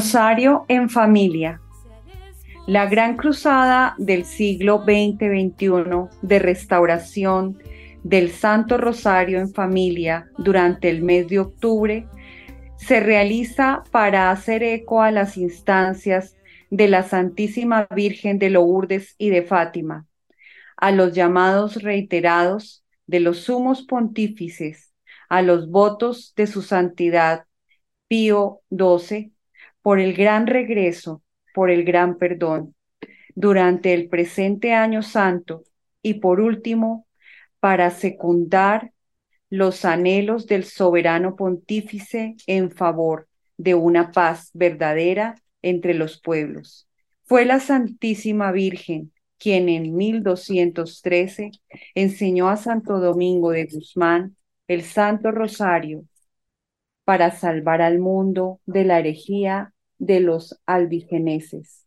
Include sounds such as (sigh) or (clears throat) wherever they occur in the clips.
Rosario en familia. La gran cruzada del siglo XX-XXI de restauración del Santo Rosario en familia durante el mes de octubre se realiza para hacer eco a las instancias de la Santísima Virgen de Lourdes y de Fátima, a los llamados reiterados de los sumos pontífices, a los votos de su santidad Pío XII por el gran regreso, por el gran perdón, durante el presente año santo y por último, para secundar los anhelos del soberano pontífice en favor de una paz verdadera entre los pueblos. Fue la Santísima Virgen quien en 1213 enseñó a Santo Domingo de Guzmán el Santo Rosario para salvar al mundo de la herejía de los albigeneses.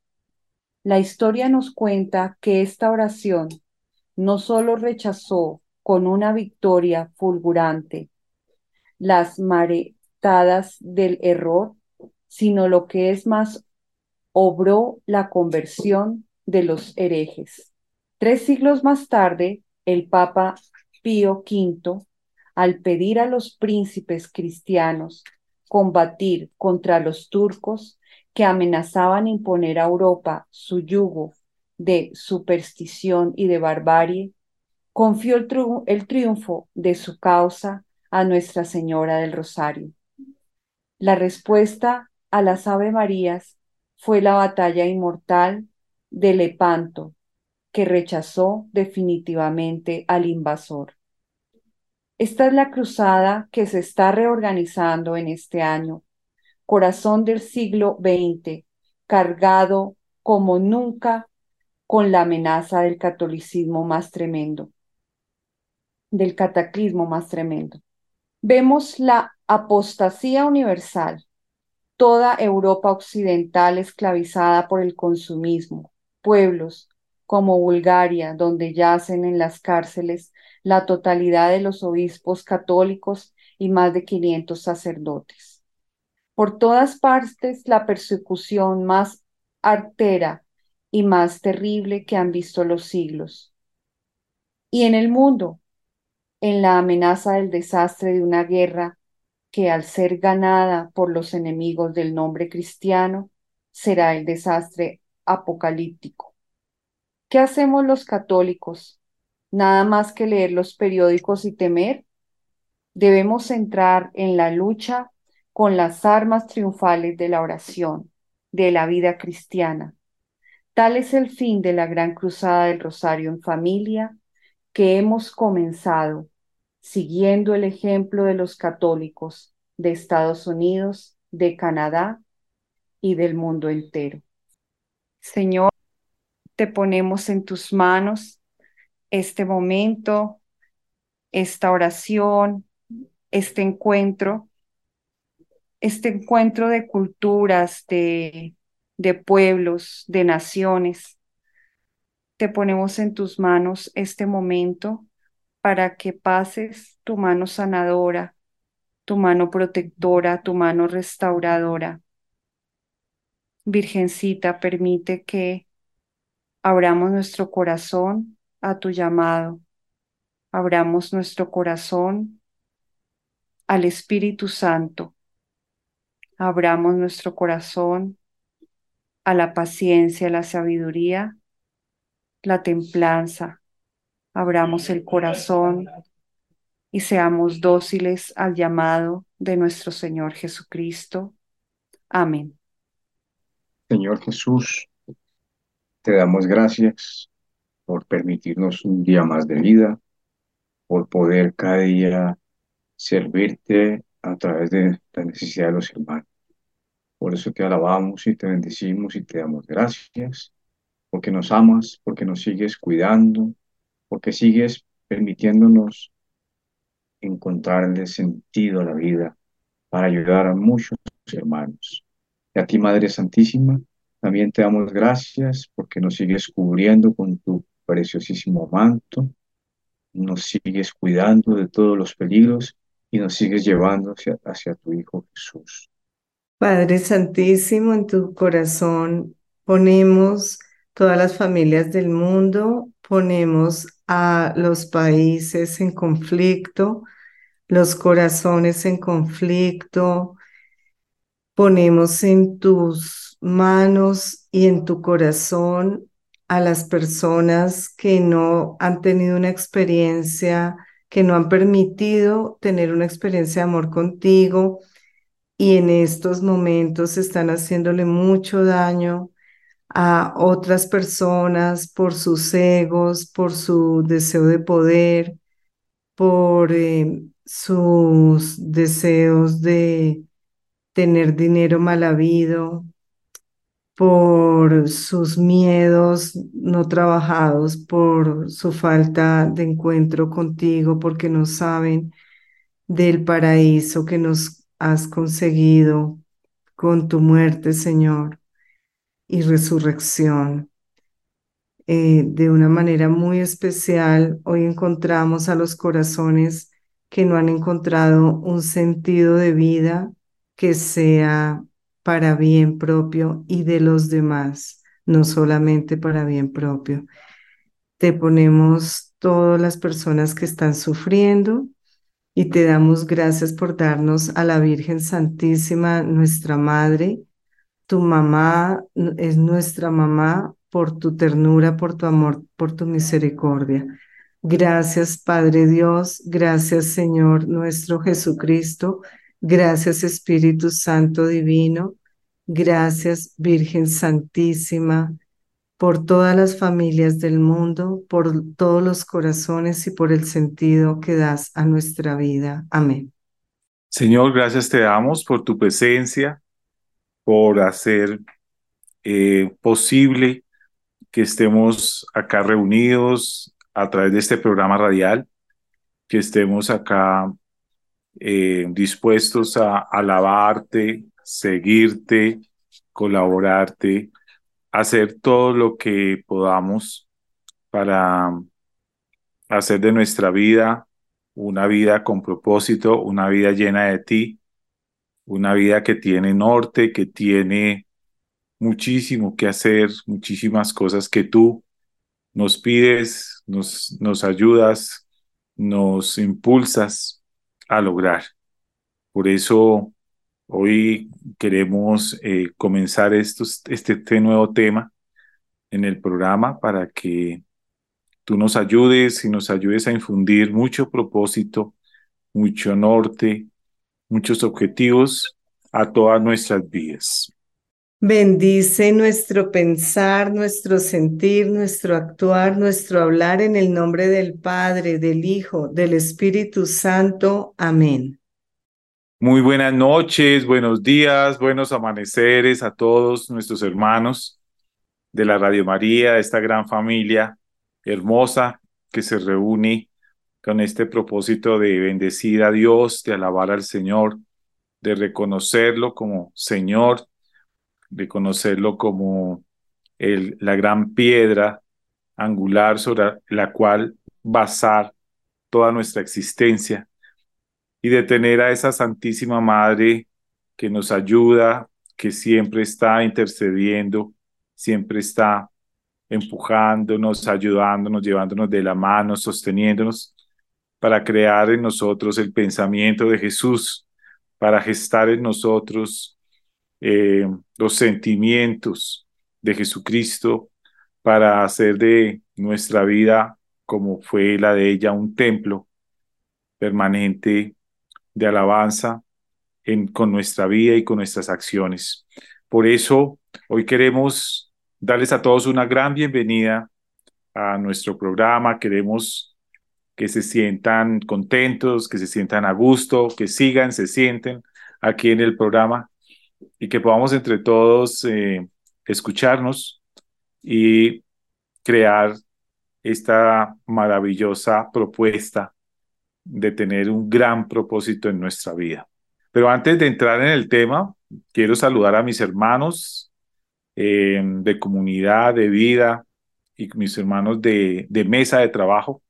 La historia nos cuenta que esta oración no solo rechazó con una victoria fulgurante las maretadas del error, sino lo que es más, obró la conversión de los herejes. Tres siglos más tarde, el Papa Pío V al pedir a los príncipes cristianos combatir contra los turcos que amenazaban imponer a Europa su yugo de superstición y de barbarie, confió el, triunfo de su causa a Nuestra Señora del Rosario. La respuesta a las Ave Marías fue la batalla inmortal de Lepanto, que rechazó definitivamente al invasor. Esta es la cruzada que se está reorganizando en este año, corazón del siglo XX, cargado como nunca con la amenaza del catolicismo más tremendo, del cataclismo más tremendo. Vemos la apostasía universal, toda Europa occidental esclavizada por el consumismo, pueblos como Bulgaria, donde yacen en las cárceles la totalidad de los obispos católicos y más de 500 sacerdotes. Por todas partes la persecución más artera y más terrible que han visto los siglos. Y en el mundo, en la amenaza del desastre de una guerra que al ser ganada por los enemigos del nombre cristiano, será el desastre apocalíptico. ¿Qué hacemos los católicos nada más que leer los periódicos y temer. Debemos entrar en la lucha con las armas triunfales de la oración, de la vida cristiana. Tal es el fin de la gran cruzada del Rosario en familia que hemos comenzado siguiendo el ejemplo de los católicos de Estados Unidos, de Canadá y del mundo entero. Señor, te ponemos en tus manos este momento, esta oración, este encuentro, este encuentro de culturas, de, de pueblos, de naciones. Te ponemos en tus manos este momento para que pases tu mano sanadora, tu mano protectora, tu mano restauradora. Virgencita, permite que abramos nuestro corazón a tu llamado, abramos nuestro corazón al Espíritu Santo, abramos nuestro corazón a la paciencia, la sabiduría, la templanza, abramos el corazón y seamos dóciles al llamado de nuestro Señor Jesucristo. Amén. Señor Jesús, te damos gracias por permitirnos un día más de vida, por poder cada día servirte a través de la necesidad de los hermanos. Por eso te alabamos y te bendecimos y te damos gracias, porque nos amas, porque nos sigues cuidando, porque sigues permitiéndonos encontrarle sentido a la vida para ayudar a muchos hermanos. Y a ti, Madre Santísima, también te damos gracias porque nos sigues cubriendo con tu preciosísimo manto, nos sigues cuidando de todos los peligros y nos sigues llevando hacia, hacia tu Hijo Jesús. Padre Santísimo, en tu corazón ponemos todas las familias del mundo, ponemos a los países en conflicto, los corazones en conflicto. Ponemos en tus manos y en tu corazón a las personas que no han tenido una experiencia, que no han permitido tener una experiencia de amor contigo y en estos momentos están haciéndole mucho daño a otras personas por sus egos, por su deseo de poder, por eh, sus deseos de tener dinero mal habido, por sus miedos no trabajados, por su falta de encuentro contigo, porque no saben del paraíso que nos has conseguido con tu muerte, Señor y resurrección. Eh, de una manera muy especial, hoy encontramos a los corazones que no han encontrado un sentido de vida que sea para bien propio y de los demás, no solamente para bien propio. Te ponemos todas las personas que están sufriendo y te damos gracias por darnos a la Virgen Santísima, nuestra Madre, tu mamá es nuestra mamá por tu ternura, por tu amor, por tu misericordia. Gracias, Padre Dios. Gracias, Señor nuestro Jesucristo. Gracias, Espíritu Santo Divino. Gracias, Virgen Santísima, por todas las familias del mundo, por todos los corazones y por el sentido que das a nuestra vida. Amén. Señor, gracias te damos por tu presencia, por hacer eh, posible que estemos acá reunidos a través de este programa radial, que estemos acá eh, dispuestos a alabarte, seguirte, colaborarte, hacer todo lo que podamos para hacer de nuestra vida una vida con propósito, una vida llena de ti, una vida que tiene norte, que tiene muchísimo que hacer, muchísimas cosas que tú nos pides, nos, nos ayudas, nos impulsas a lograr. Por eso hoy queremos eh, comenzar estos, este, este nuevo tema en el programa para que tú nos ayudes y nos ayudes a infundir mucho propósito, mucho norte, muchos objetivos a todas nuestras vidas. Bendice nuestro pensar, nuestro sentir, nuestro actuar, nuestro hablar en el nombre del Padre, del Hijo, del Espíritu Santo. Amén. Muy buenas noches, buenos días, buenos amaneceres a todos nuestros hermanos de la Radio María, esta gran familia hermosa que se reúne con este propósito de bendecir a Dios, de alabar al Señor, de reconocerlo como Señor, de conocerlo como el, la gran piedra angular sobre la cual basar toda nuestra existencia y de tener a esa Santísima Madre que nos ayuda, que siempre está intercediendo, siempre está empujándonos, ayudándonos, llevándonos de la mano, sosteniéndonos, para crear en nosotros el pensamiento de Jesús, para gestar en nosotros eh, los sentimientos de Jesucristo, para hacer de nuestra vida, como fue la de ella, un templo permanente de alabanza con nuestra vida y con nuestras acciones. Por eso, hoy queremos darles a todos una gran bienvenida a nuestro programa. Queremos que se sientan contentos, que se sientan a gusto, que sigan, se sienten aquí en el programa y que podamos entre todos eh, escucharnos y crear esta maravillosa propuesta de tener un gran propósito en nuestra vida. Pero antes de entrar en el tema, quiero saludar a mis hermanos eh, de comunidad, de vida y mis hermanos de, de, mesa de trabajo,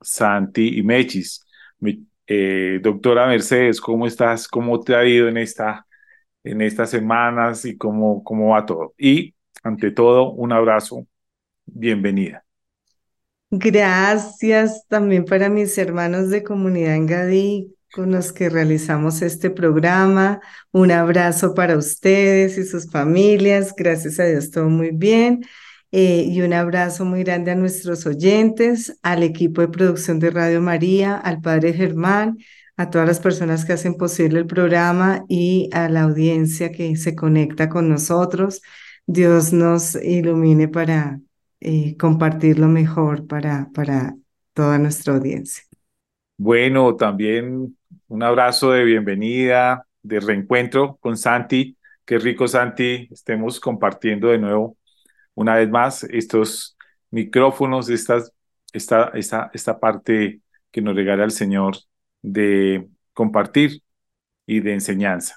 Santi y Mechis. Eh, doctora Mercedes, ¿cómo estás? ¿Cómo te ha ido en, esta, en estas semanas y cómo, cómo va todo? Y ante todo, un abrazo, bienvenida. Gracias también para mis hermanos de comunidad en Gadí, con los que realizamos este programa. Un abrazo para ustedes y sus familias. Gracias a Dios, todo muy bien. Eh, y un abrazo muy grande a nuestros oyentes, al equipo de producción de Radio María, al Padre Germán, a todas las personas que hacen posible el programa y a la audiencia que se conecta con nosotros. Dios nos ilumine para eh, compartir lo mejor para, para toda nuestra audiencia. Bueno, también un abrazo de bienvenida, de reencuentro con Santi. Qué rico, Santi, estemos compartiendo de nuevo una vez más estos micrófonos, estas, esta, esta, esta parte que nos regala el Señor de compartir y de enseñanza.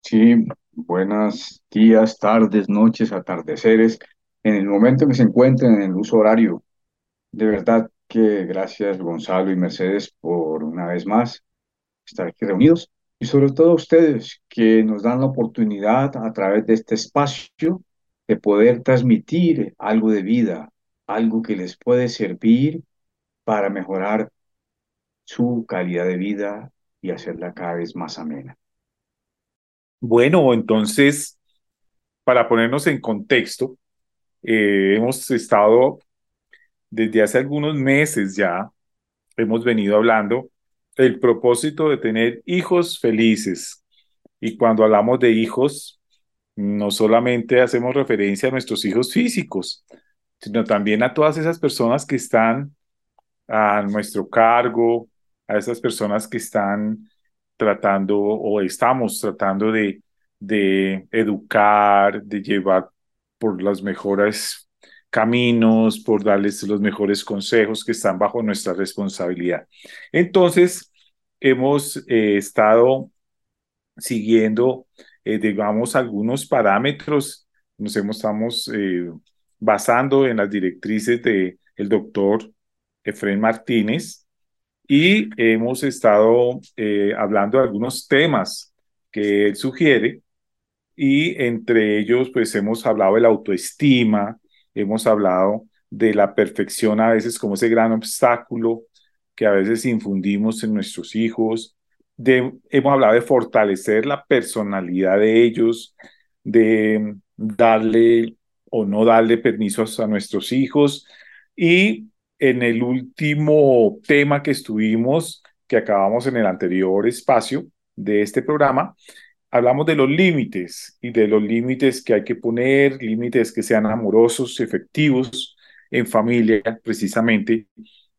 Sí, buenos días, tardes, noches, atardeceres en el momento en que se encuentren en el uso horario. De verdad que gracias Gonzalo y Mercedes por una vez más estar aquí reunidos y sobre todo a ustedes que nos dan la oportunidad a través de este espacio de poder transmitir algo de vida, algo que les puede servir para mejorar su calidad de vida y hacerla cada vez más amena. Bueno, entonces, para ponernos en contexto, eh, hemos estado desde hace algunos meses ya, hemos venido hablando del propósito de tener hijos felices. Y cuando hablamos de hijos, no solamente hacemos referencia a nuestros hijos físicos, sino también a todas esas personas que están a nuestro cargo, a esas personas que están tratando o estamos tratando de, de educar, de llevar por los mejores caminos, por darles los mejores consejos que están bajo nuestra responsabilidad. Entonces, hemos eh, estado siguiendo, eh, digamos, algunos parámetros, nos hemos, estamos eh, basando en las directrices del el doctor Efraín Martínez y hemos estado hablando de algunos temas que él sugiere y entre ellos pues hemos hablado de la autoestima, hemos hablado de la perfección a veces como ese gran obstáculo que a veces infundimos en nuestros hijos, de, hemos hablado de fortalecer la personalidad de ellos, de darle o no darle permisos a nuestros hijos y en el último tema que estuvimos, que acabamos en el anterior espacio de este programa, hablamos de los límites y de los límites que hay que poner, límites que sean amorosos, efectivos en familia, precisamente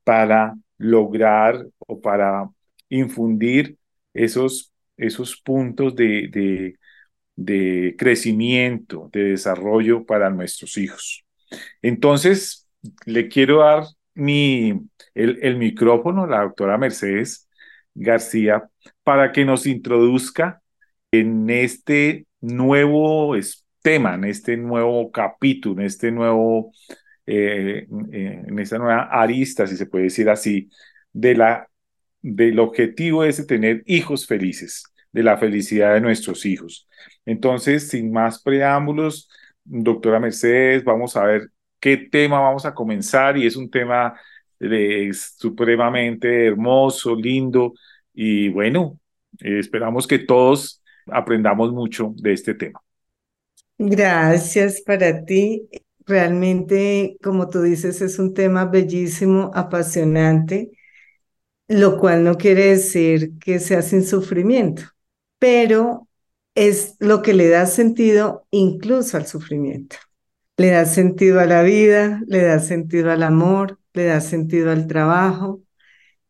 para lograr o para infundir esos, esos puntos de, de, de crecimiento, de desarrollo para nuestros hijos. Entonces, le quiero dar mi, el, el micrófono la doctora Mercedes García para que nos introduzca en este nuevo tema, en este nuevo capítulo, en este nuevo, eh, eh, en esta nueva arista, si se puede decir así, de la, del objetivo es de tener hijos felices, de la felicidad de nuestros hijos. Entonces, sin más preámbulos, doctora Mercedes, vamos a ver qué tema vamos a comenzar y es un tema eh, supremamente hermoso, lindo y bueno, esperamos que todos aprendamos mucho de este tema. Gracias para ti. Realmente, como tú dices, es un tema bellísimo, apasionante, lo cual no quiere decir que sea sin sufrimiento, pero es lo que le da sentido incluso al sufrimiento. Le da sentido a la vida, le da sentido al amor, le da sentido al trabajo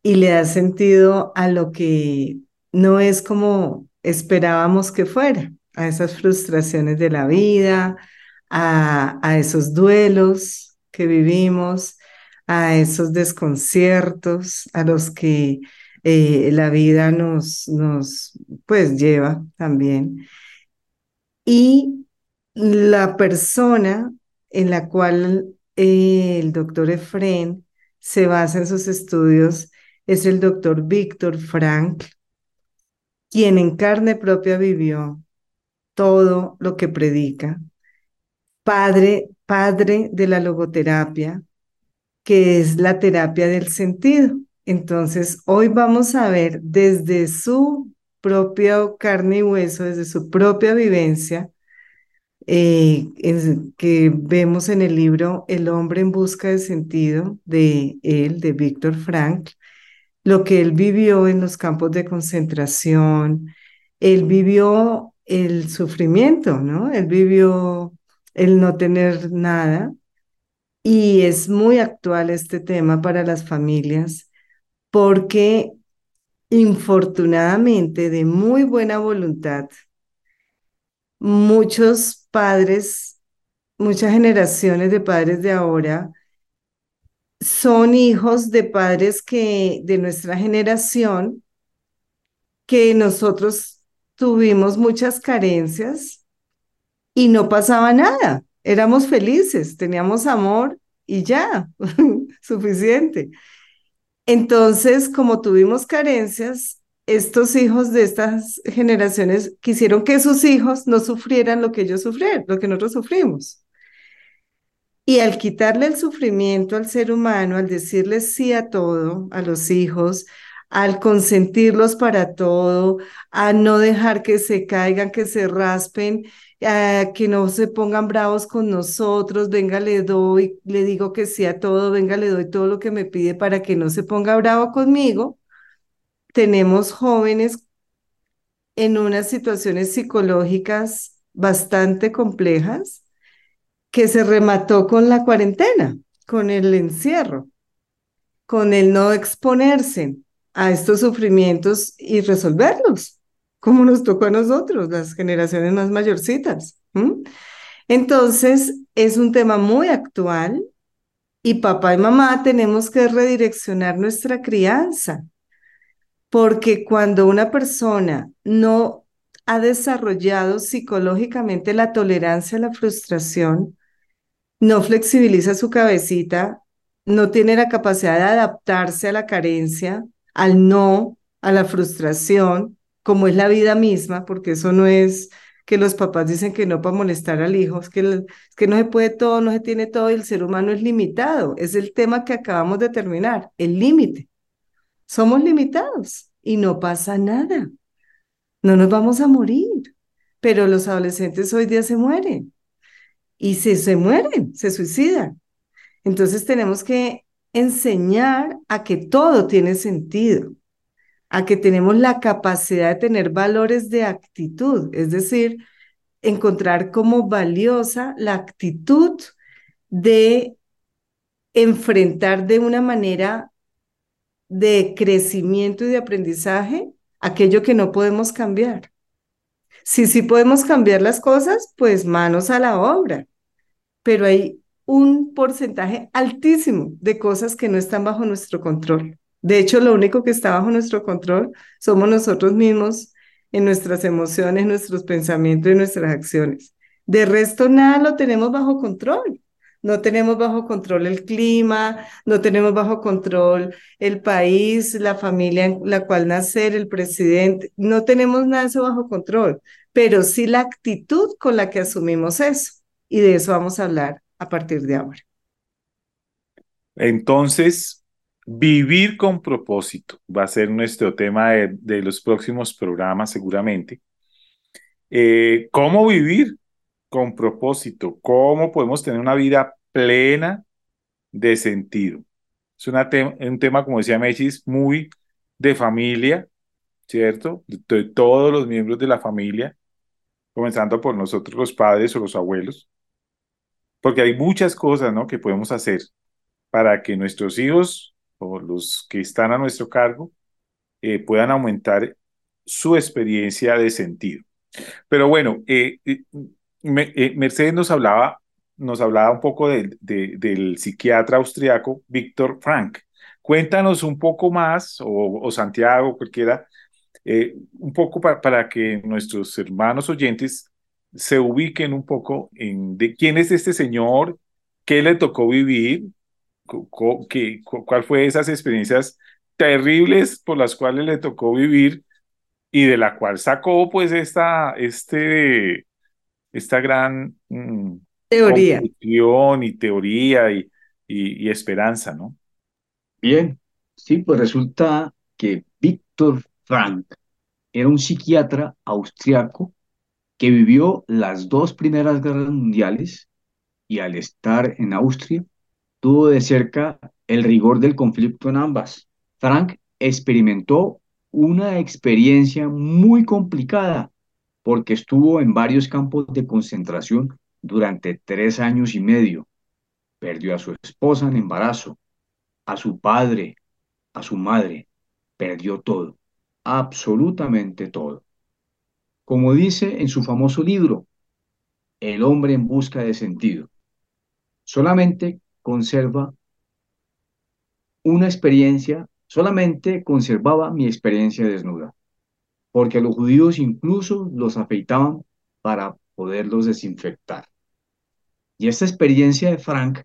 y le da sentido a lo que no es como esperábamos que fuera a esas frustraciones de la vida, a, a esos duelos que vivimos, a esos desconciertos a los que eh, la vida nos, nos pues lleva también. Y la persona en la cual eh, el doctor Efren se basa en sus estudios es el doctor Víctor Frank, quien en carne propia vivió todo lo que predica, padre, padre de la logoterapia, que es la terapia del sentido. Entonces, hoy vamos a ver desde su propia carne y hueso, desde su propia vivencia, eh, que vemos en el libro El hombre en busca de sentido de él, de Víctor Frank, lo que él vivió en los campos de concentración, él vivió el sufrimiento, ¿no? Él vivió el no tener nada y es muy actual este tema para las familias porque infortunadamente de muy buena voluntad, muchos padres, muchas generaciones de padres de ahora son hijos de padres que de nuestra generación que nosotros tuvimos muchas carencias y no pasaba nada. Éramos felices, teníamos amor y ya, (laughs) suficiente. Entonces, como tuvimos carencias, estos hijos de estas generaciones quisieron que sus hijos no sufrieran lo que ellos sufrieron, lo que nosotros sufrimos. Y al quitarle el sufrimiento al ser humano, al decirle sí a todo, a los hijos, al consentirlos para todo, a no dejar que se caigan, que se raspen, a que no se pongan bravos con nosotros, venga, le doy, le digo que sí a todo, venga, le doy todo lo que me pide para que no se ponga bravo conmigo. Tenemos jóvenes en unas situaciones psicológicas bastante complejas que se remató con la cuarentena, con el encierro, con el no exponerse, a estos sufrimientos y resolverlos, como nos tocó a nosotros, las generaciones más mayorcitas. Entonces, es un tema muy actual y papá y mamá tenemos que redireccionar nuestra crianza, porque cuando una persona no ha desarrollado psicológicamente la tolerancia a la frustración, no flexibiliza su cabecita, no tiene la capacidad de adaptarse a la carencia, al no, a la frustración, como es la vida misma, porque eso no es que los papás dicen que no para molestar al hijo, es que, no se puede todo, no se tiene todo y el ser humano es limitado. Es el tema que acabamos de terminar, el límite. Somos limitados y no pasa nada. No nos vamos a morir, pero los adolescentes hoy día se mueren y si se mueren, se suicidan. Entonces tenemos que enseñar a que todo tiene sentido, a que tenemos la capacidad de tener valores de actitud, es decir, encontrar como valiosa la actitud de enfrentar de una manera de crecimiento y de aprendizaje aquello que no podemos cambiar. Si sí podemos cambiar las cosas, pues manos a la obra, pero hay un porcentaje altísimo de cosas que no están bajo nuestro control. De hecho, lo único que está bajo nuestro control somos nosotros mismos en nuestras emociones, nuestros pensamientos y nuestras acciones. De resto, nada lo tenemos bajo control. No tenemos bajo control el clima, no tenemos bajo control el país, la familia en la cual nacer, el presidente, no tenemos nada de eso bajo control, pero sí la actitud con la que asumimos eso. Y de eso vamos a hablar a partir de ahora. Entonces, vivir con propósito va a ser nuestro tema de, los próximos programas seguramente. Eh, ¿Cómo vivir con propósito? ¿Cómo podemos tener una vida plena de sentido? Es un tema, como decía Mechis, muy de familia, ¿cierto? De, todos los miembros de la familia, comenzando por nosotros los padres o los abuelos, porque hay muchas cosas, ¿no? Que podemos hacer para que nuestros hijos o los que están a nuestro cargo eh, puedan aumentar su experiencia de sentido. Pero bueno, eh, eh, Mercedes nos hablaba, nos hablaba un poco del psiquiatra austriaco Víctor Frank. Cuéntanos un poco más, o, Santiago, cualquiera, un poco para que nuestros hermanos oyentes se ubiquen un poco en de quién es este señor, qué le tocó vivir, qué, cuál fue esas experiencias terribles por las cuales le tocó vivir y de la cual sacó pues esta, este, esta gran mm, teoría y teoría y, y, esperanza, ¿no? Bien, sí, pues resulta que Víctor Frank era un psiquiatra austriaco que vivió las dos primeras guerras mundiales y al estar en Austria tuvo de cerca el rigor del conflicto en ambas. Frank experimentó una experiencia muy complicada porque estuvo en varios campos de concentración durante tres años y medio. Perdió a su esposa en embarazo, a su padre, a su madre. Perdió todo, absolutamente todo. Como dice en su famoso libro, El hombre en busca de sentido, solamente conserva una experiencia, solamente conservaba mi experiencia desnuda, porque los judíos incluso los afeitaban para poderlos desinfectar. Y esta experiencia de Frank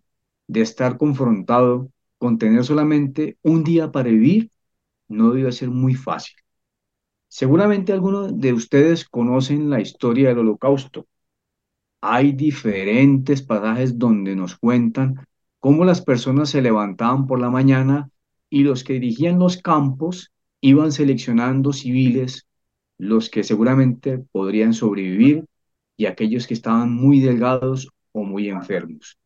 de estar confrontado con tener solamente un día para vivir no debió ser muy fácil. Seguramente algunos de ustedes conocen la historia del holocausto. Hay diferentes pasajes donde nos cuentan cómo las personas se levantaban por la mañana y los que dirigían los campos iban seleccionando civiles, los que seguramente podrían sobrevivir y aquellos que estaban muy delgados o muy enfermos.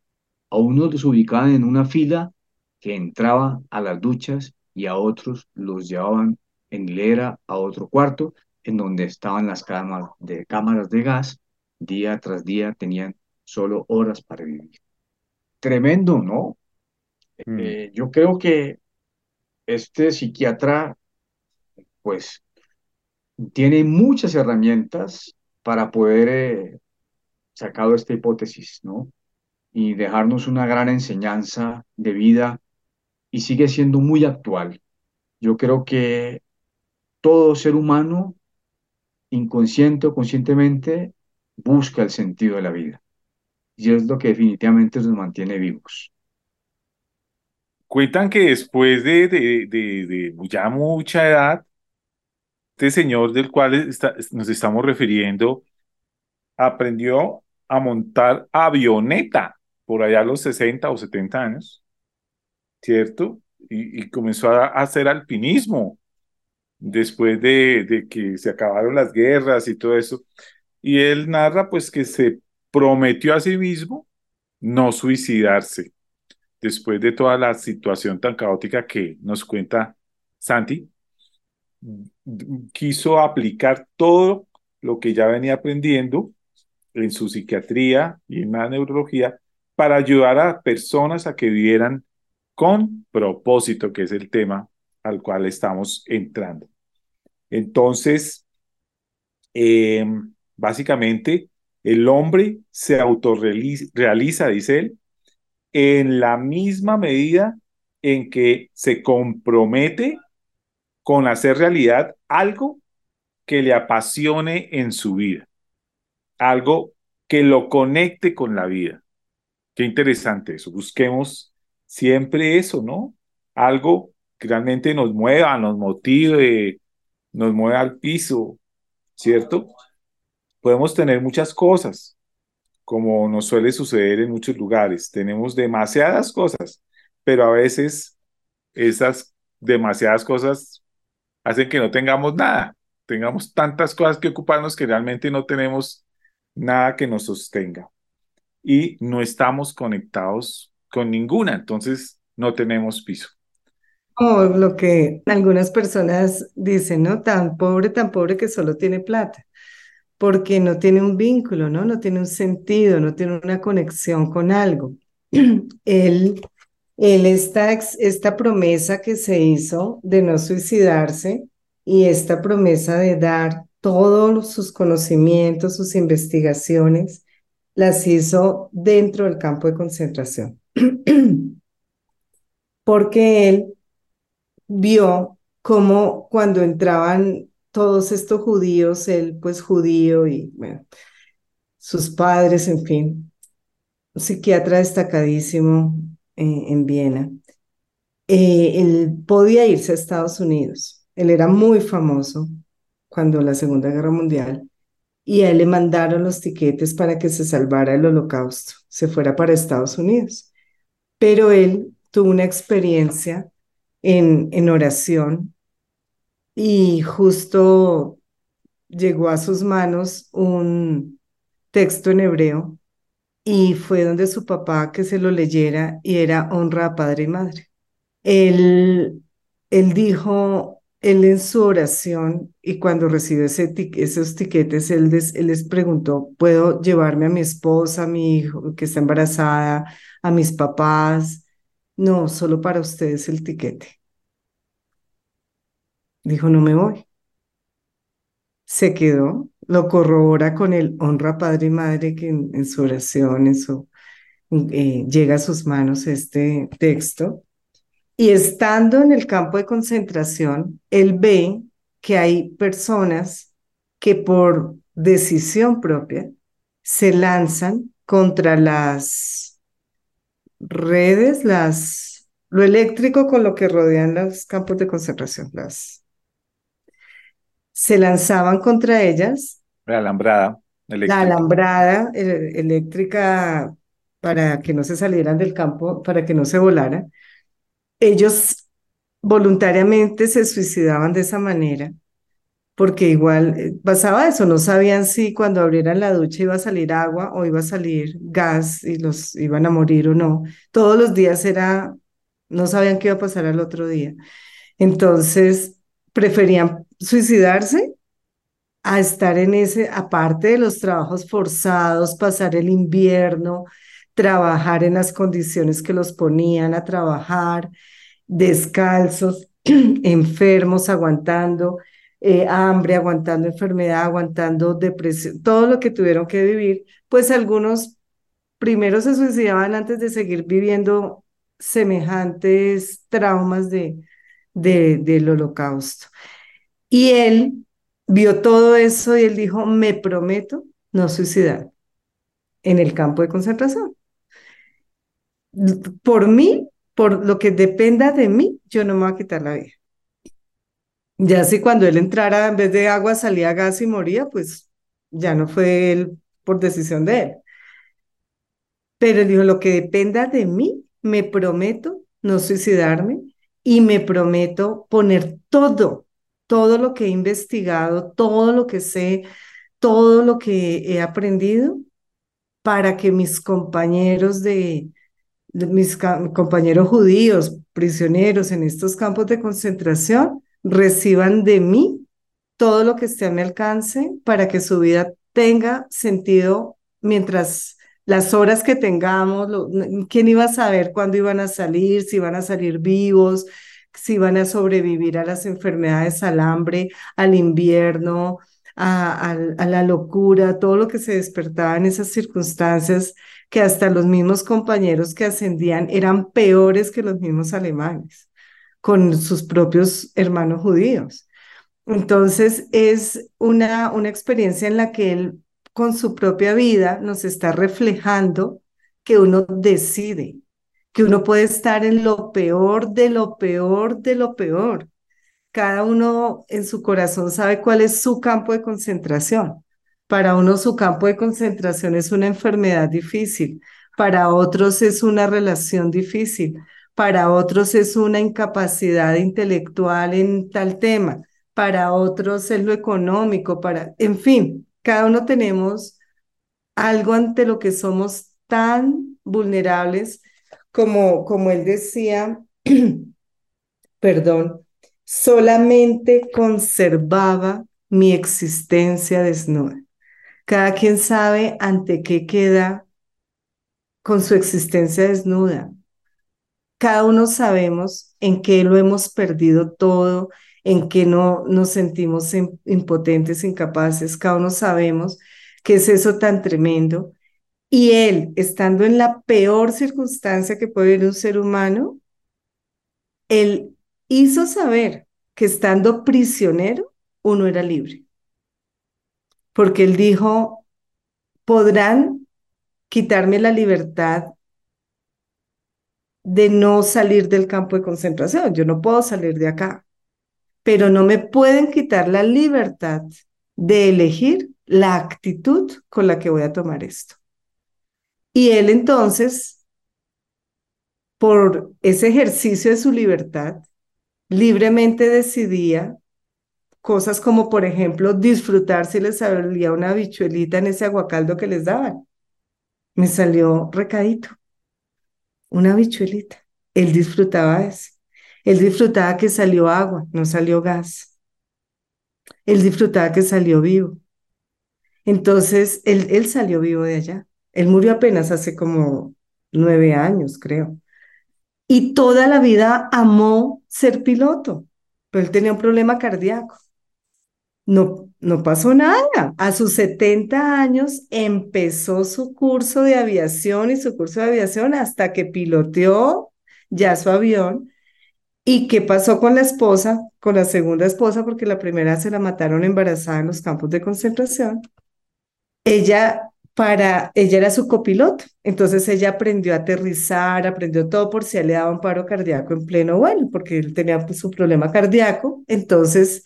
A unos los ubicaban en una fila que entraba a las duchas y a otros los llevaban en hilera a otro cuarto, en donde estaban las cámaras de, cámaras de gas, día tras día tenían solo horas para vivir. Tremendo, ¿no? Mm. Eh, yo creo que este psiquiatra, pues, tiene muchas herramientas para poder eh, sacar esta hipótesis, ¿no? Y dejarnos una gran enseñanza de vida y sigue siendo muy actual. Yo creo que todo ser humano, inconsciente o conscientemente, busca el sentido de la vida. Y es lo que definitivamente nos mantiene vivos. Cuentan que después de, de, ya mucha edad, este señor del cual nos estamos refiriendo aprendió a montar avioneta por allá a los 60 o 70 años, ¿cierto? Y, y comenzó a hacer alpinismo después de, que se acabaron las guerras y todo eso. Y él narra pues que se prometió a sí mismo no suicidarse después de toda la situación tan caótica que nos cuenta Santi. Quiso aplicar todo lo que ya venía aprendiendo en su psiquiatría y en la neurología para ayudar a personas a que vivieran con propósito, que es el tema al cual estamos entrando. Entonces, em, básicamente, el hombre se autorrealiza, dice él, en la misma medida en que se compromete con hacer realidad algo que le apasione en su vida, algo que lo conecte con la vida. Qué interesante eso. Busquemos siempre eso, ¿no? Algo que realmente nos mueva, nos motive, nos mueva al piso, ¿cierto? Podemos tener muchas cosas, como nos suele suceder en muchos lugares. Tenemos demasiadas cosas, pero a veces esas demasiadas cosas hacen que no tengamos nada. Tengamos tantas cosas que ocuparnos que realmente no tenemos nada que nos sostenga. Y no estamos conectados con ninguna, entonces no tenemos piso. O lo que algunas personas dicen, ¿no? Tan pobre, tan pobre que solo tiene plata, porque no tiene un vínculo, ¿no? No tiene un sentido, no tiene una conexión con algo. (clears throat) Él, él esta, esta promesa que se hizo de no suicidarse y esta promesa de dar todos sus conocimientos, sus investigaciones, las hizo dentro del campo de concentración. (clears throat) Porque él vio cómo cuando entraban todos estos judíos, él pues judío y bueno, sus padres, en fin, un psiquiatra destacadísimo eh, en Viena, eh, él podía irse a Estados Unidos. Él era muy famoso cuando la Segunda Guerra Mundial y a él le mandaron los tiquetes para que se salvara el holocausto, se fuera para Estados Unidos. Pero él tuvo una experiencia en, en oración y justo llegó a sus manos un texto en hebreo y fue donde su papá que se lo leyera y era honra a padre y madre. Él, él dijo, él en su oración y cuando recibió ese esos tiquetes, él, él les preguntó, ¿puedo llevarme a mi esposa, a mi hijo que está embarazada, a mis papás? No, solo para ustedes el tiquete. Dijo, no me voy. Se quedó, lo corrobora con el honra padre y madre que en, su oración, eh, llega a sus manos este texto. Y estando en el campo de concentración, él ve que hay personas que por decisión propia se lanzan contra las redes, las, lo eléctrico con lo que rodean los campos de concentración, las, se lanzaban contra ellas. La alambrada eléctrica. La alambrada eléctrica para que no se salieran del campo, para que no se volaran. Ellos voluntariamente se suicidaban de esa manera porque igual eh, pasaba eso, no sabían si cuando abrieran la ducha iba a salir agua o iba a salir gas y los iban a morir o no. Todos los días era, no sabían qué iba a pasar al otro día. Entonces, preferían suicidarse a estar en ese, aparte de los trabajos forzados, pasar el invierno, trabajar en las condiciones que los ponían a trabajar, descalzos, (clears throat) enfermos, aguantando eh, hambre, aguantando enfermedad, aguantando depresión, todo lo que tuvieron que vivir, pues algunos primero se suicidaban antes de seguir viviendo semejantes traumas de, de, del holocausto. Y él vio todo eso y él dijo, me prometo no suicidar en el campo de concentración. Por mí, por lo que dependa de mí, yo no me voy a quitar la vida. Ya si cuando él entrara, en vez de agua salía gas y moría, pues ya no fue él por decisión de él. Pero él dijo, lo que dependa de mí, me prometo no suicidarme y me prometo poner todo, todo lo que he investigado, todo lo que sé, todo lo que he aprendido para que mis compañeros de, mis compañeros judíos, prisioneros en estos campos de concentración, reciban de mí todo lo que esté a mi alcance para que su vida tenga sentido mientras las horas que tengamos, quién iba a saber cuándo iban a salir, si iban a salir vivos, si iban a sobrevivir a las enfermedades, al hambre, al invierno, a, a, la locura, todo lo que se despertaba en esas circunstancias que hasta los mismos compañeros que ascendían eran peores que los mismos alemanes con sus propios hermanos judíos. Entonces es una, una experiencia en la que él con su propia vida nos está reflejando que uno decide, que uno puede estar en lo peor de lo peor de lo peor. Cada uno en su corazón sabe cuál es su campo de concentración. Para uno su campo de concentración es una enfermedad difícil, para otros es una relación difícil, para otros es una incapacidad intelectual en tal tema, para otros es lo económico, para, en fin, cada uno tenemos algo ante lo que somos tan vulnerables como, como él decía, (clears throat) perdón, solamente conservaba mi existencia desnuda. Cada quien sabe ante qué queda con su existencia desnuda. Cada uno sabemos en qué lo hemos perdido todo, en qué no nos sentimos impotentes, incapaces. Cada uno sabemos qué es eso tan tremendo. Y él, estando en la peor circunstancia que puede vivir un ser humano, él hizo saber que estando prisionero, uno era libre. Porque él dijo, podrán quitarme la libertad de no salir del campo de concentración. Yo no puedo salir de acá, pero no me pueden quitar la libertad de elegir la actitud con la que voy a tomar esto. Y él entonces, por ese ejercicio de su libertad, libremente decidía cosas como, por ejemplo, disfrutar si les salía una bichuelita en ese aguacaldo que les daban. Me salió recadito, una bichuelita. Él disfrutaba eso. Él disfrutaba que salió agua, no salió gas. Él disfrutaba que salió vivo. Entonces, él, él salió vivo de allá. Él murió apenas hace como nueve años, creo y toda la vida amó ser piloto, pero él tenía un problema cardíaco. No, no pasó nada. A sus 70 años empezó su curso de aviación y su curso de aviación hasta que piloteó ya su avión. ¿Y qué pasó con la esposa, con la segunda esposa? Porque la primera se la mataron embarazada en los campos de concentración. Ella para, ella era su copiloto, entonces ella aprendió a aterrizar, aprendió todo por si le daba un paro cardíaco en pleno vuelo, porque él tenía pues, su problema cardíaco, entonces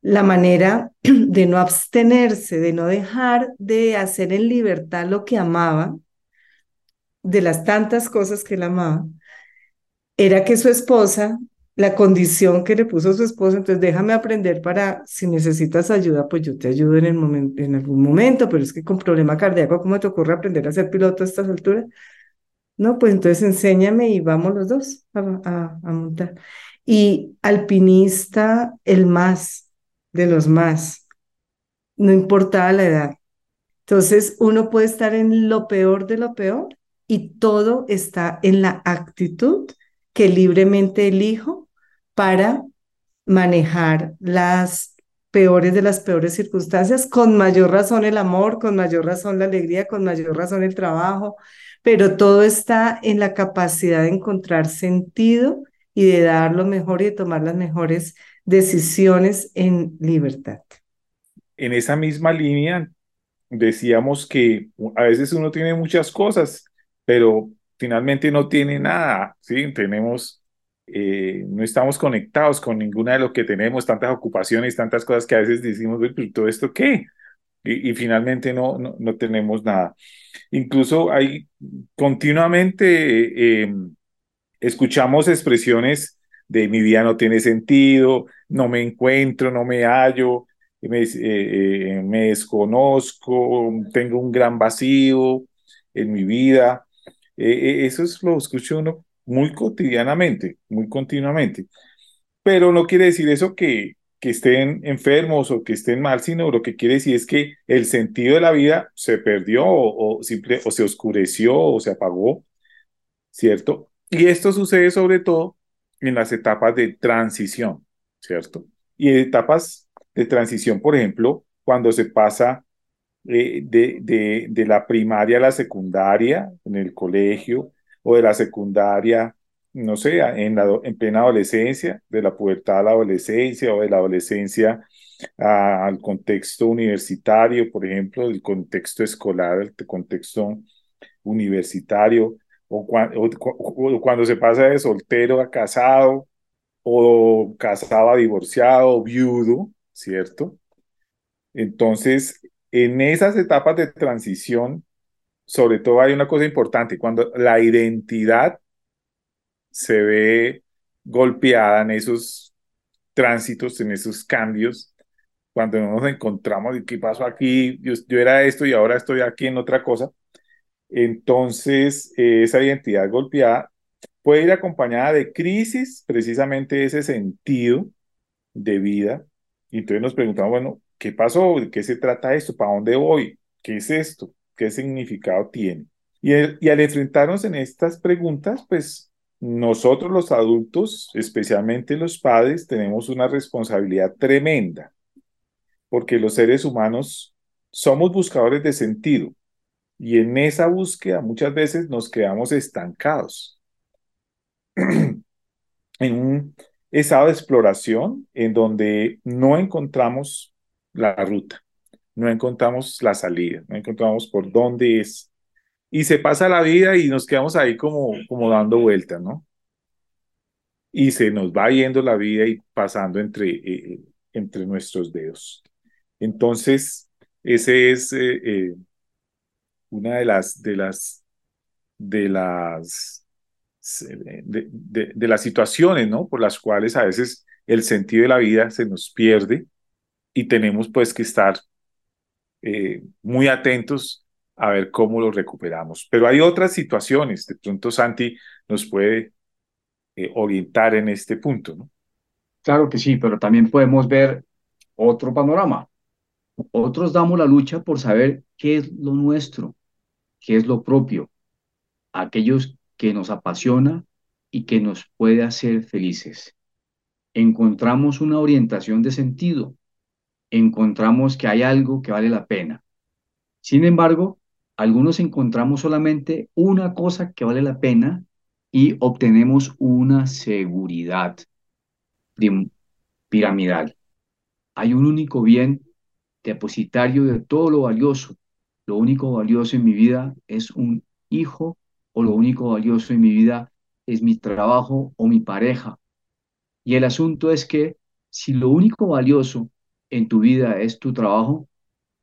la manera (clears throat) de no abstenerse, de no dejar de hacer en libertad lo que amaba, de las tantas cosas que él amaba, era que su esposa la condición que le puso su esposo, entonces déjame aprender para, si necesitas ayuda, pues yo te ayudo en, el momento, en algún momento, pero es que con problema cardíaco, ¿cómo te ocurre aprender a ser piloto a estas alturas? No, pues entonces enséñame y vamos los dos a, a montar. Y alpinista, el más de los más, no importaba la edad. Entonces uno puede estar en lo peor de lo peor y todo está en la actitud que libremente elijo para manejar las peores de las peores circunstancias, con mayor razón el amor, con mayor razón la alegría, con mayor razón el trabajo, pero todo está en la capacidad de encontrar sentido y de dar lo mejor y de tomar las mejores decisiones en libertad. En esa misma línea, decíamos que a veces uno tiene muchas cosas, pero finalmente no tiene nada, ¿sí? Tenemos eh, no estamos conectados con ninguna de lo que tenemos, tantas ocupaciones, tantas cosas que a veces decimos, pero todo esto qué? Y, finalmente no, no, tenemos nada. Incluso hay continuamente eh, escuchamos expresiones de mi vida no tiene sentido, no me encuentro, no me hallo, me, eh, me desconozco, tengo un gran vacío en mi vida. eso es lo escucho uno muy cotidianamente, muy continuamente. Pero no quiere decir eso que, que estén enfermos o que estén mal, sino lo que quiere decir es que el sentido de la vida se perdió o, simple, o se oscureció o se apagó, ¿cierto? Y esto sucede sobre todo en las etapas de transición, ¿cierto? Y etapas de transición, por ejemplo, cuando se pasa eh, de, de, de, la primaria a la secundaria en el colegio, o de la secundaria, no sé, en, la, en plena adolescencia, de la pubertad a la adolescencia o de la adolescencia al contexto universitario, por ejemplo, el contexto escolar, el contexto universitario, o, cuando se pasa de soltero a casado, o casado a divorciado, viudo, ¿cierto? Entonces, en esas etapas de transición, sobre todo hay una cosa importante, cuando la identidad se ve golpeada en esos tránsitos, en esos cambios, cuando nos encontramos qué pasó aquí, yo, era esto y ahora estoy aquí en otra cosa, entonces eh, esa identidad golpeada puede ir acompañada de crisis, precisamente ese sentido de vida. Y entonces nos preguntamos, bueno, ¿qué pasó? ¿De qué se trata esto? ¿Para dónde voy? ¿Qué es esto? ¿Qué significado tiene? Y, al enfrentarnos en estas preguntas, pues nosotros los adultos, especialmente los padres, tenemos una responsabilidad tremenda, porque los seres humanos somos buscadores de sentido y en esa búsqueda muchas veces nos quedamos estancados (clears throat) en un estado de exploración en donde no encontramos la ruta, no encontramos la salida, no encontramos por dónde es y se pasa la vida y nos quedamos ahí como, como dando vueltas, ¿no? Y se nos va yendo la vida y pasando entre, eh, eh, entre nuestros dedos. Entonces, ese es eh, una de las, de las, de las, de, de, las situaciones, ¿no? Por las cuales a veces el sentido de la vida se nos pierde y tenemos pues que estar muy atentos a ver cómo lo recuperamos. Pero hay otras situaciones, de pronto Santi nos puede eh, orientar en este punto, ¿no? Claro que sí, pero también podemos ver otro panorama. Otros damos la lucha por saber qué es lo nuestro, qué es lo propio, aquellos que nos apasiona y que nos puede hacer felices. Encontramos una orientación de sentido, encontramos que hay algo que vale la pena. Sin embargo, algunos encontramos solamente una cosa que vale la pena y obtenemos una seguridad piramidal. Hay un único bien depositario de todo lo valioso. Lo único valioso en mi vida es un hijo o lo único valioso en mi vida es mi trabajo o mi pareja. Y el asunto es que si lo único valioso en tu vida es tu trabajo,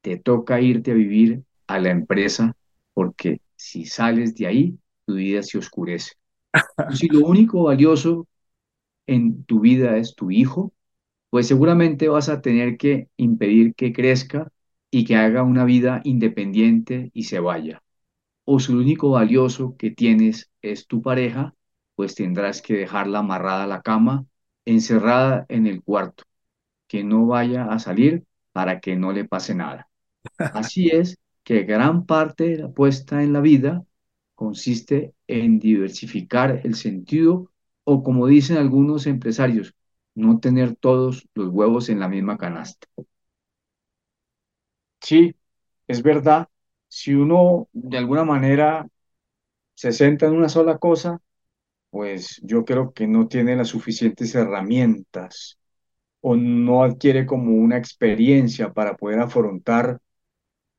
te toca irte a vivir a la empresa porque si sales de ahí, tu vida se oscurece. (laughs) si lo único valioso en tu vida es tu hijo, pues seguramente vas a tener que impedir que crezca y que haga una vida independiente y se vaya. O si lo único valioso que tienes es tu pareja, pues tendrás que dejarla amarrada a la cama, encerrada en el cuarto, que no vaya a salir para que no le pase nada. Así (laughs) es que gran parte de la apuesta en la vida consiste en diversificar el sentido o como dicen algunos empresarios, no tener todos los huevos en la misma canasta. Sí, es verdad. Si uno de alguna manera se centra en una sola cosa, pues yo creo que no tiene las suficientes herramientas o no adquiere como una experiencia para poder afrontar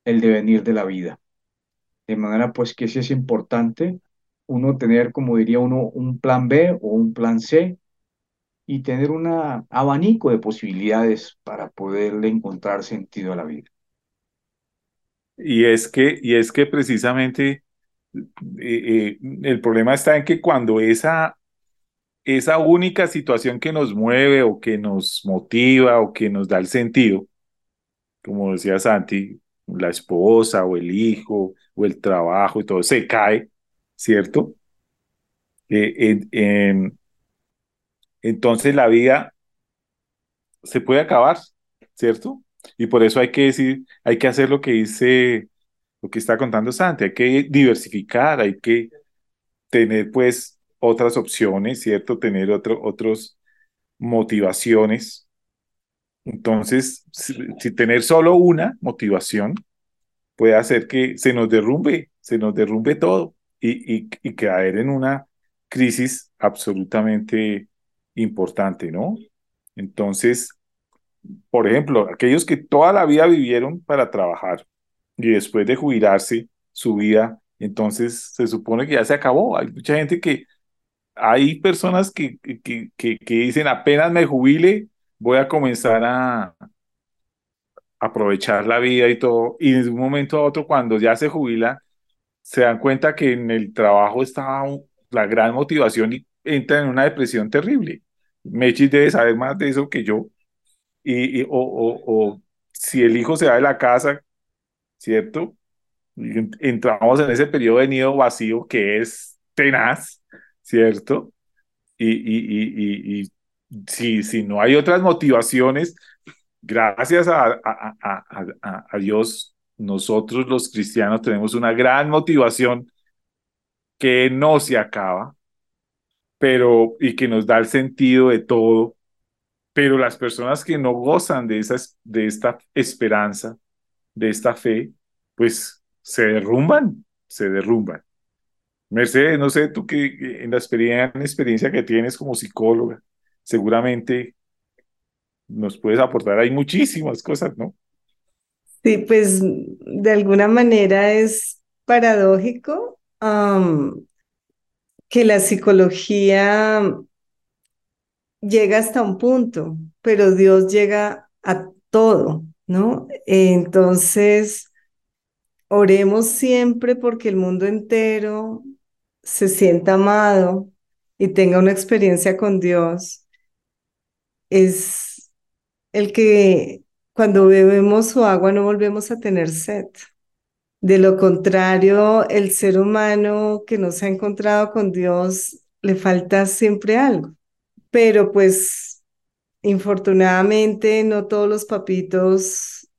el devenir de la vida. De manera pues que sí es importante uno tener, como diría uno, un plan B o un plan C y tener un abanico de posibilidades para poderle encontrar sentido a la vida. Y es que, y es que precisamente eh, eh, el problema está en que cuando esa, esa única situación que nos mueve o que nos motiva o que nos da el sentido, como decía Santi, la esposa o el hijo o el trabajo y todo se cae, ¿cierto? Eh, entonces la vida se puede acabar, ¿cierto? Y por eso hay que decir, hay que hacer lo que dice, lo que está contando Santi, hay que diversificar, hay que tener pues otras opciones, ¿cierto? Tener otro, otros motivaciones entonces, si, tener solo una motivación puede hacer que se nos derrumbe, se nos derrumbe todo y, y, y caer en una crisis absolutamente importante, ¿no? Entonces, por ejemplo, aquellos que toda la vida vivieron para trabajar y después de jubilarse su vida, entonces se supone que ya se acabó. Hay mucha gente que, hay personas que, que, que, que dicen apenas me jubile, voy a comenzar a aprovechar la vida y todo, y de un momento a otro cuando ya se jubila, se dan cuenta que en el trabajo está la gran motivación y entra en una depresión terrible. Mechi debe saber más de eso que yo. Y, o, o, si el hijo se va de la casa, ¿cierto? entramos en ese periodo de nido vacío que es tenaz, ¿cierto? Y, y, y si, si no hay otras motivaciones, gracias a, a, a, a, Dios, nosotros los cristianos tenemos una gran motivación que no se acaba, pero y que nos da el sentido de todo. Pero las personas que no gozan de, esas, de esta esperanza, de esta fe, pues se derrumban, se derrumban. Mercedes, no sé, tú que en la experiencia, que tienes como psicóloga, seguramente nos puedes aportar hay muchísimas cosas, ¿no? Sí, pues de alguna manera es paradójico que la psicología llega hasta un punto, pero Dios llega a todo, ¿no? Entonces, oremos siempre porque el mundo entero se sienta amado y tenga una experiencia con Dios. Es el que cuando bebemos su agua no volvemos a tener sed. De lo contrario, el ser humano que no se ha encontrado con Dios le falta siempre algo. Pero pues, infortunadamente, no todos los papitos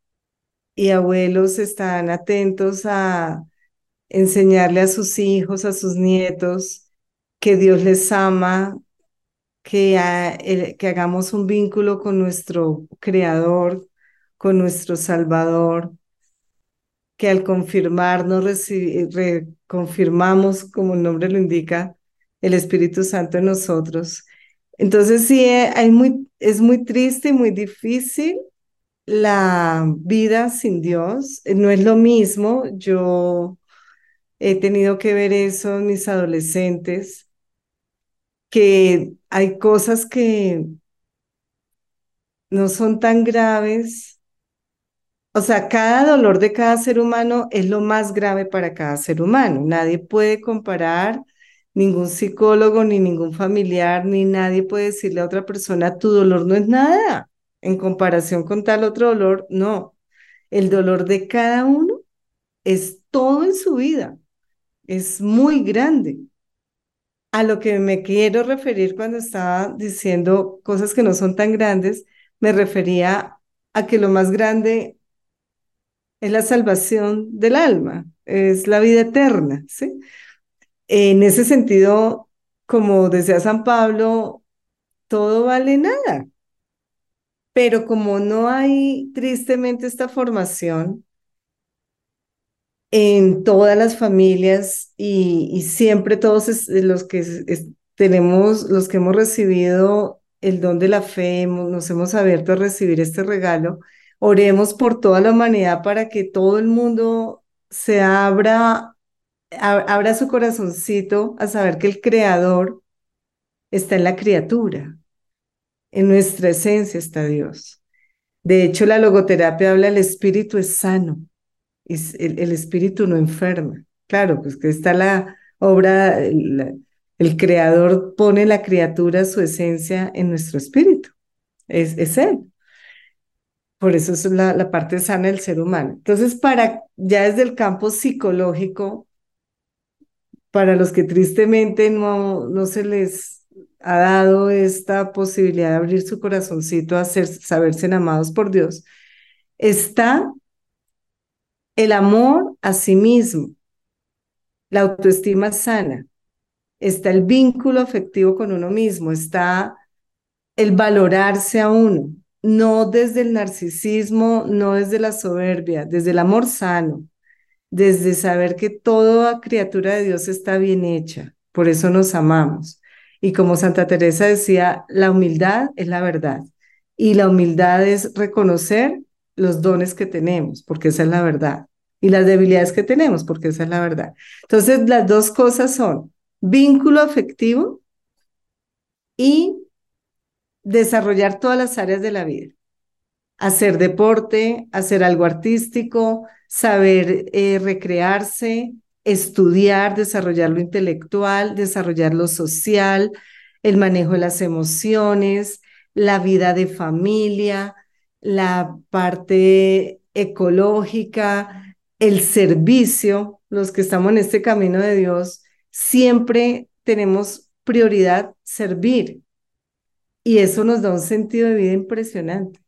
y abuelos están atentos a enseñarle a sus hijos, a sus nietos, que Dios les ama, que, que hagamos un vínculo con nuestro Creador, con nuestro Salvador, que al confirmarnos, confirmamos, como el nombre lo indica, el Espíritu Santo en nosotros. Entonces sí, eh, hay muy, es muy triste y muy difícil la vida sin Dios. No es lo mismo. Yo he tenido que ver eso en mis adolescentes que hay cosas que no son tan graves. O sea, cada dolor de cada ser humano es lo más grave para cada ser humano. Nadie puede comparar, ningún psicólogo, ni ningún familiar, ni nadie puede decirle a otra persona, tu dolor no es nada en comparación con tal otro dolor. No, el dolor de cada uno es todo en su vida, es muy grande a lo que me quiero referir cuando estaba diciendo cosas que no son tan grandes, me refería a que lo más grande es la salvación del alma, es la vida eterna. En ese sentido, como decía San Pablo, todo vale nada. Pero como no hay tristemente esta formación, en todas las familias y, siempre todos los que tenemos, los que hemos recibido el don de la fe, nos hemos abierto a recibir este regalo, oremos por toda la humanidad para que todo el mundo se abra, abra su corazoncito a saber que el creador está en la criatura, en nuestra esencia está Dios. De hecho, la logoterapia habla, el espíritu es sano el, espíritu no enferma. Claro, pues que está la obra, el, creador pone la criatura, su esencia en nuestro espíritu. Es, es él. Por eso es la, la parte sana del ser humano. Entonces, para ya desde el campo psicológico, para los que tristemente no, no se les ha dado esta posibilidad de abrir su corazoncito a ser, saberse amados por Dios, está el amor a sí mismo, la autoestima sana, está el vínculo afectivo con uno mismo, está el valorarse a uno, no desde el narcisismo, no desde la soberbia, desde el amor sano, desde saber que toda criatura de Dios está bien hecha, por eso nos amamos. Y como Santa Teresa decía, la humildad es la verdad. Y la humildad es reconocer los dones que tenemos, porque esa es la verdad. Y las debilidades que tenemos, porque esa es la verdad. Entonces, las dos cosas son vínculo afectivo y desarrollar todas las áreas de la vida. Hacer deporte, hacer algo artístico, saber eh, recrearse, estudiar, desarrollar lo intelectual, desarrollar lo social, el manejo de las emociones, la vida de familia, la parte ecológica, el servicio, los que estamos en este camino de Dios, siempre tenemos prioridad servir. Y eso nos da un sentido de vida impresionante.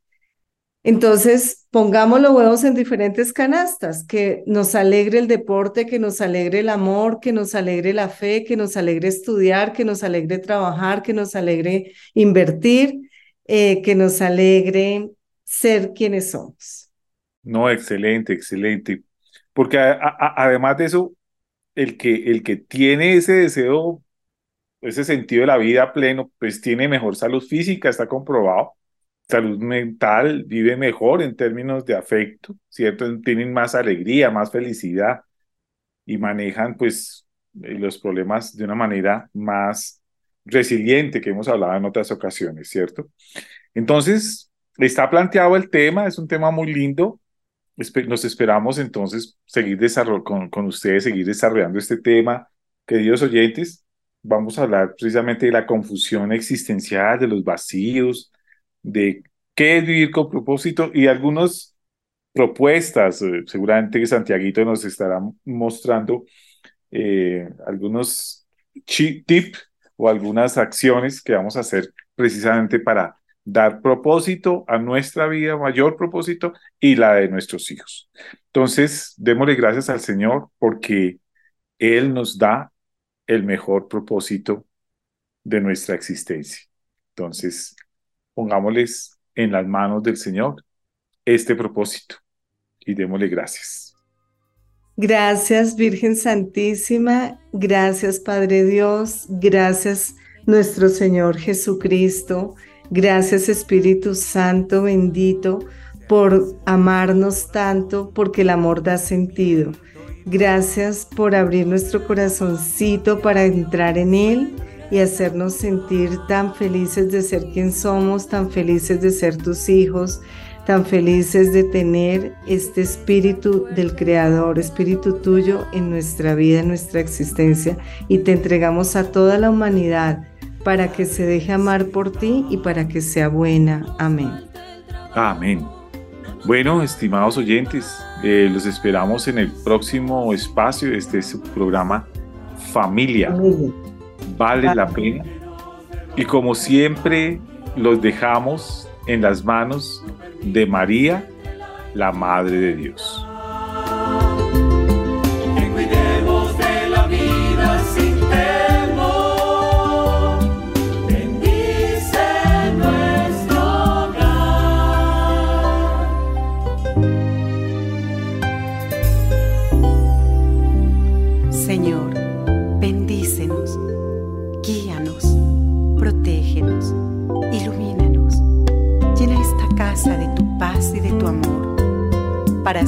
Entonces, pongamos los huevos en diferentes canastas, que nos alegre el deporte, que nos alegre el amor, que nos alegre la fe, que nos alegre estudiar, que nos alegre trabajar, que nos alegre invertir, eh, que nos alegre ser quienes somos. No, excelente, excelente. Porque además de eso, el que, el que tiene ese deseo, ese sentido de la vida pleno, pues tiene mejor salud física, está comprobado salud mental, vive mejor en términos de afecto, ¿cierto? Tienen más alegría, más felicidad y manejan pues eh, los problemas de una manera más resiliente que hemos hablado en otras ocasiones, ¿cierto? Entonces, está planteado el tema, es un tema muy lindo. Nos esperamos entonces seguir con, con ustedes, seguir desarrollando este tema. Queridos oyentes, vamos a hablar precisamente de la confusión existencial, de los vacíos, de qué es vivir con propósito y algunas propuestas. Eh, seguramente que Santiaguito nos estará mostrando eh, algunos tips o algunas acciones que vamos a hacer precisamente para dar propósito a nuestra vida, mayor propósito y la de nuestros hijos. Entonces, démosle gracias al Señor porque Él nos da el mejor propósito de nuestra existencia. Entonces, pongámosles en las manos del Señor este propósito y démosle gracias. Gracias Virgen Santísima, gracias Padre Dios, gracias nuestro Señor Jesucristo, gracias Espíritu Santo bendito por amarnos tanto, porque el amor da sentido. Gracias por abrir nuestro corazoncito para entrar en Él y hacernos sentir tan felices de ser quien somos, tan felices de ser tus hijos, tan felices de tener este espíritu del Creador, espíritu tuyo en nuestra vida, en nuestra existencia. Y te entregamos a toda la humanidad para que se deje amar por ti y para que sea buena. Amén. Amén. Bueno, estimados oyentes, eh, los esperamos en el próximo espacio. Este es su programa Familia vale la pena. Y como siempre, los dejamos en las manos de María, la Madre de Dios.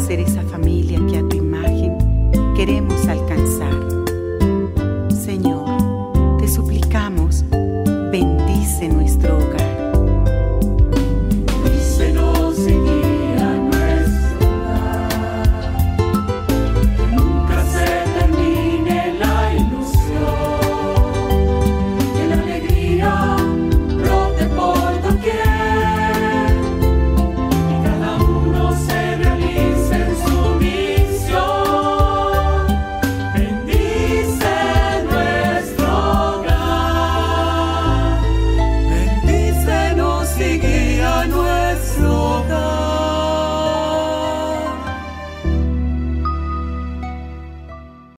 Para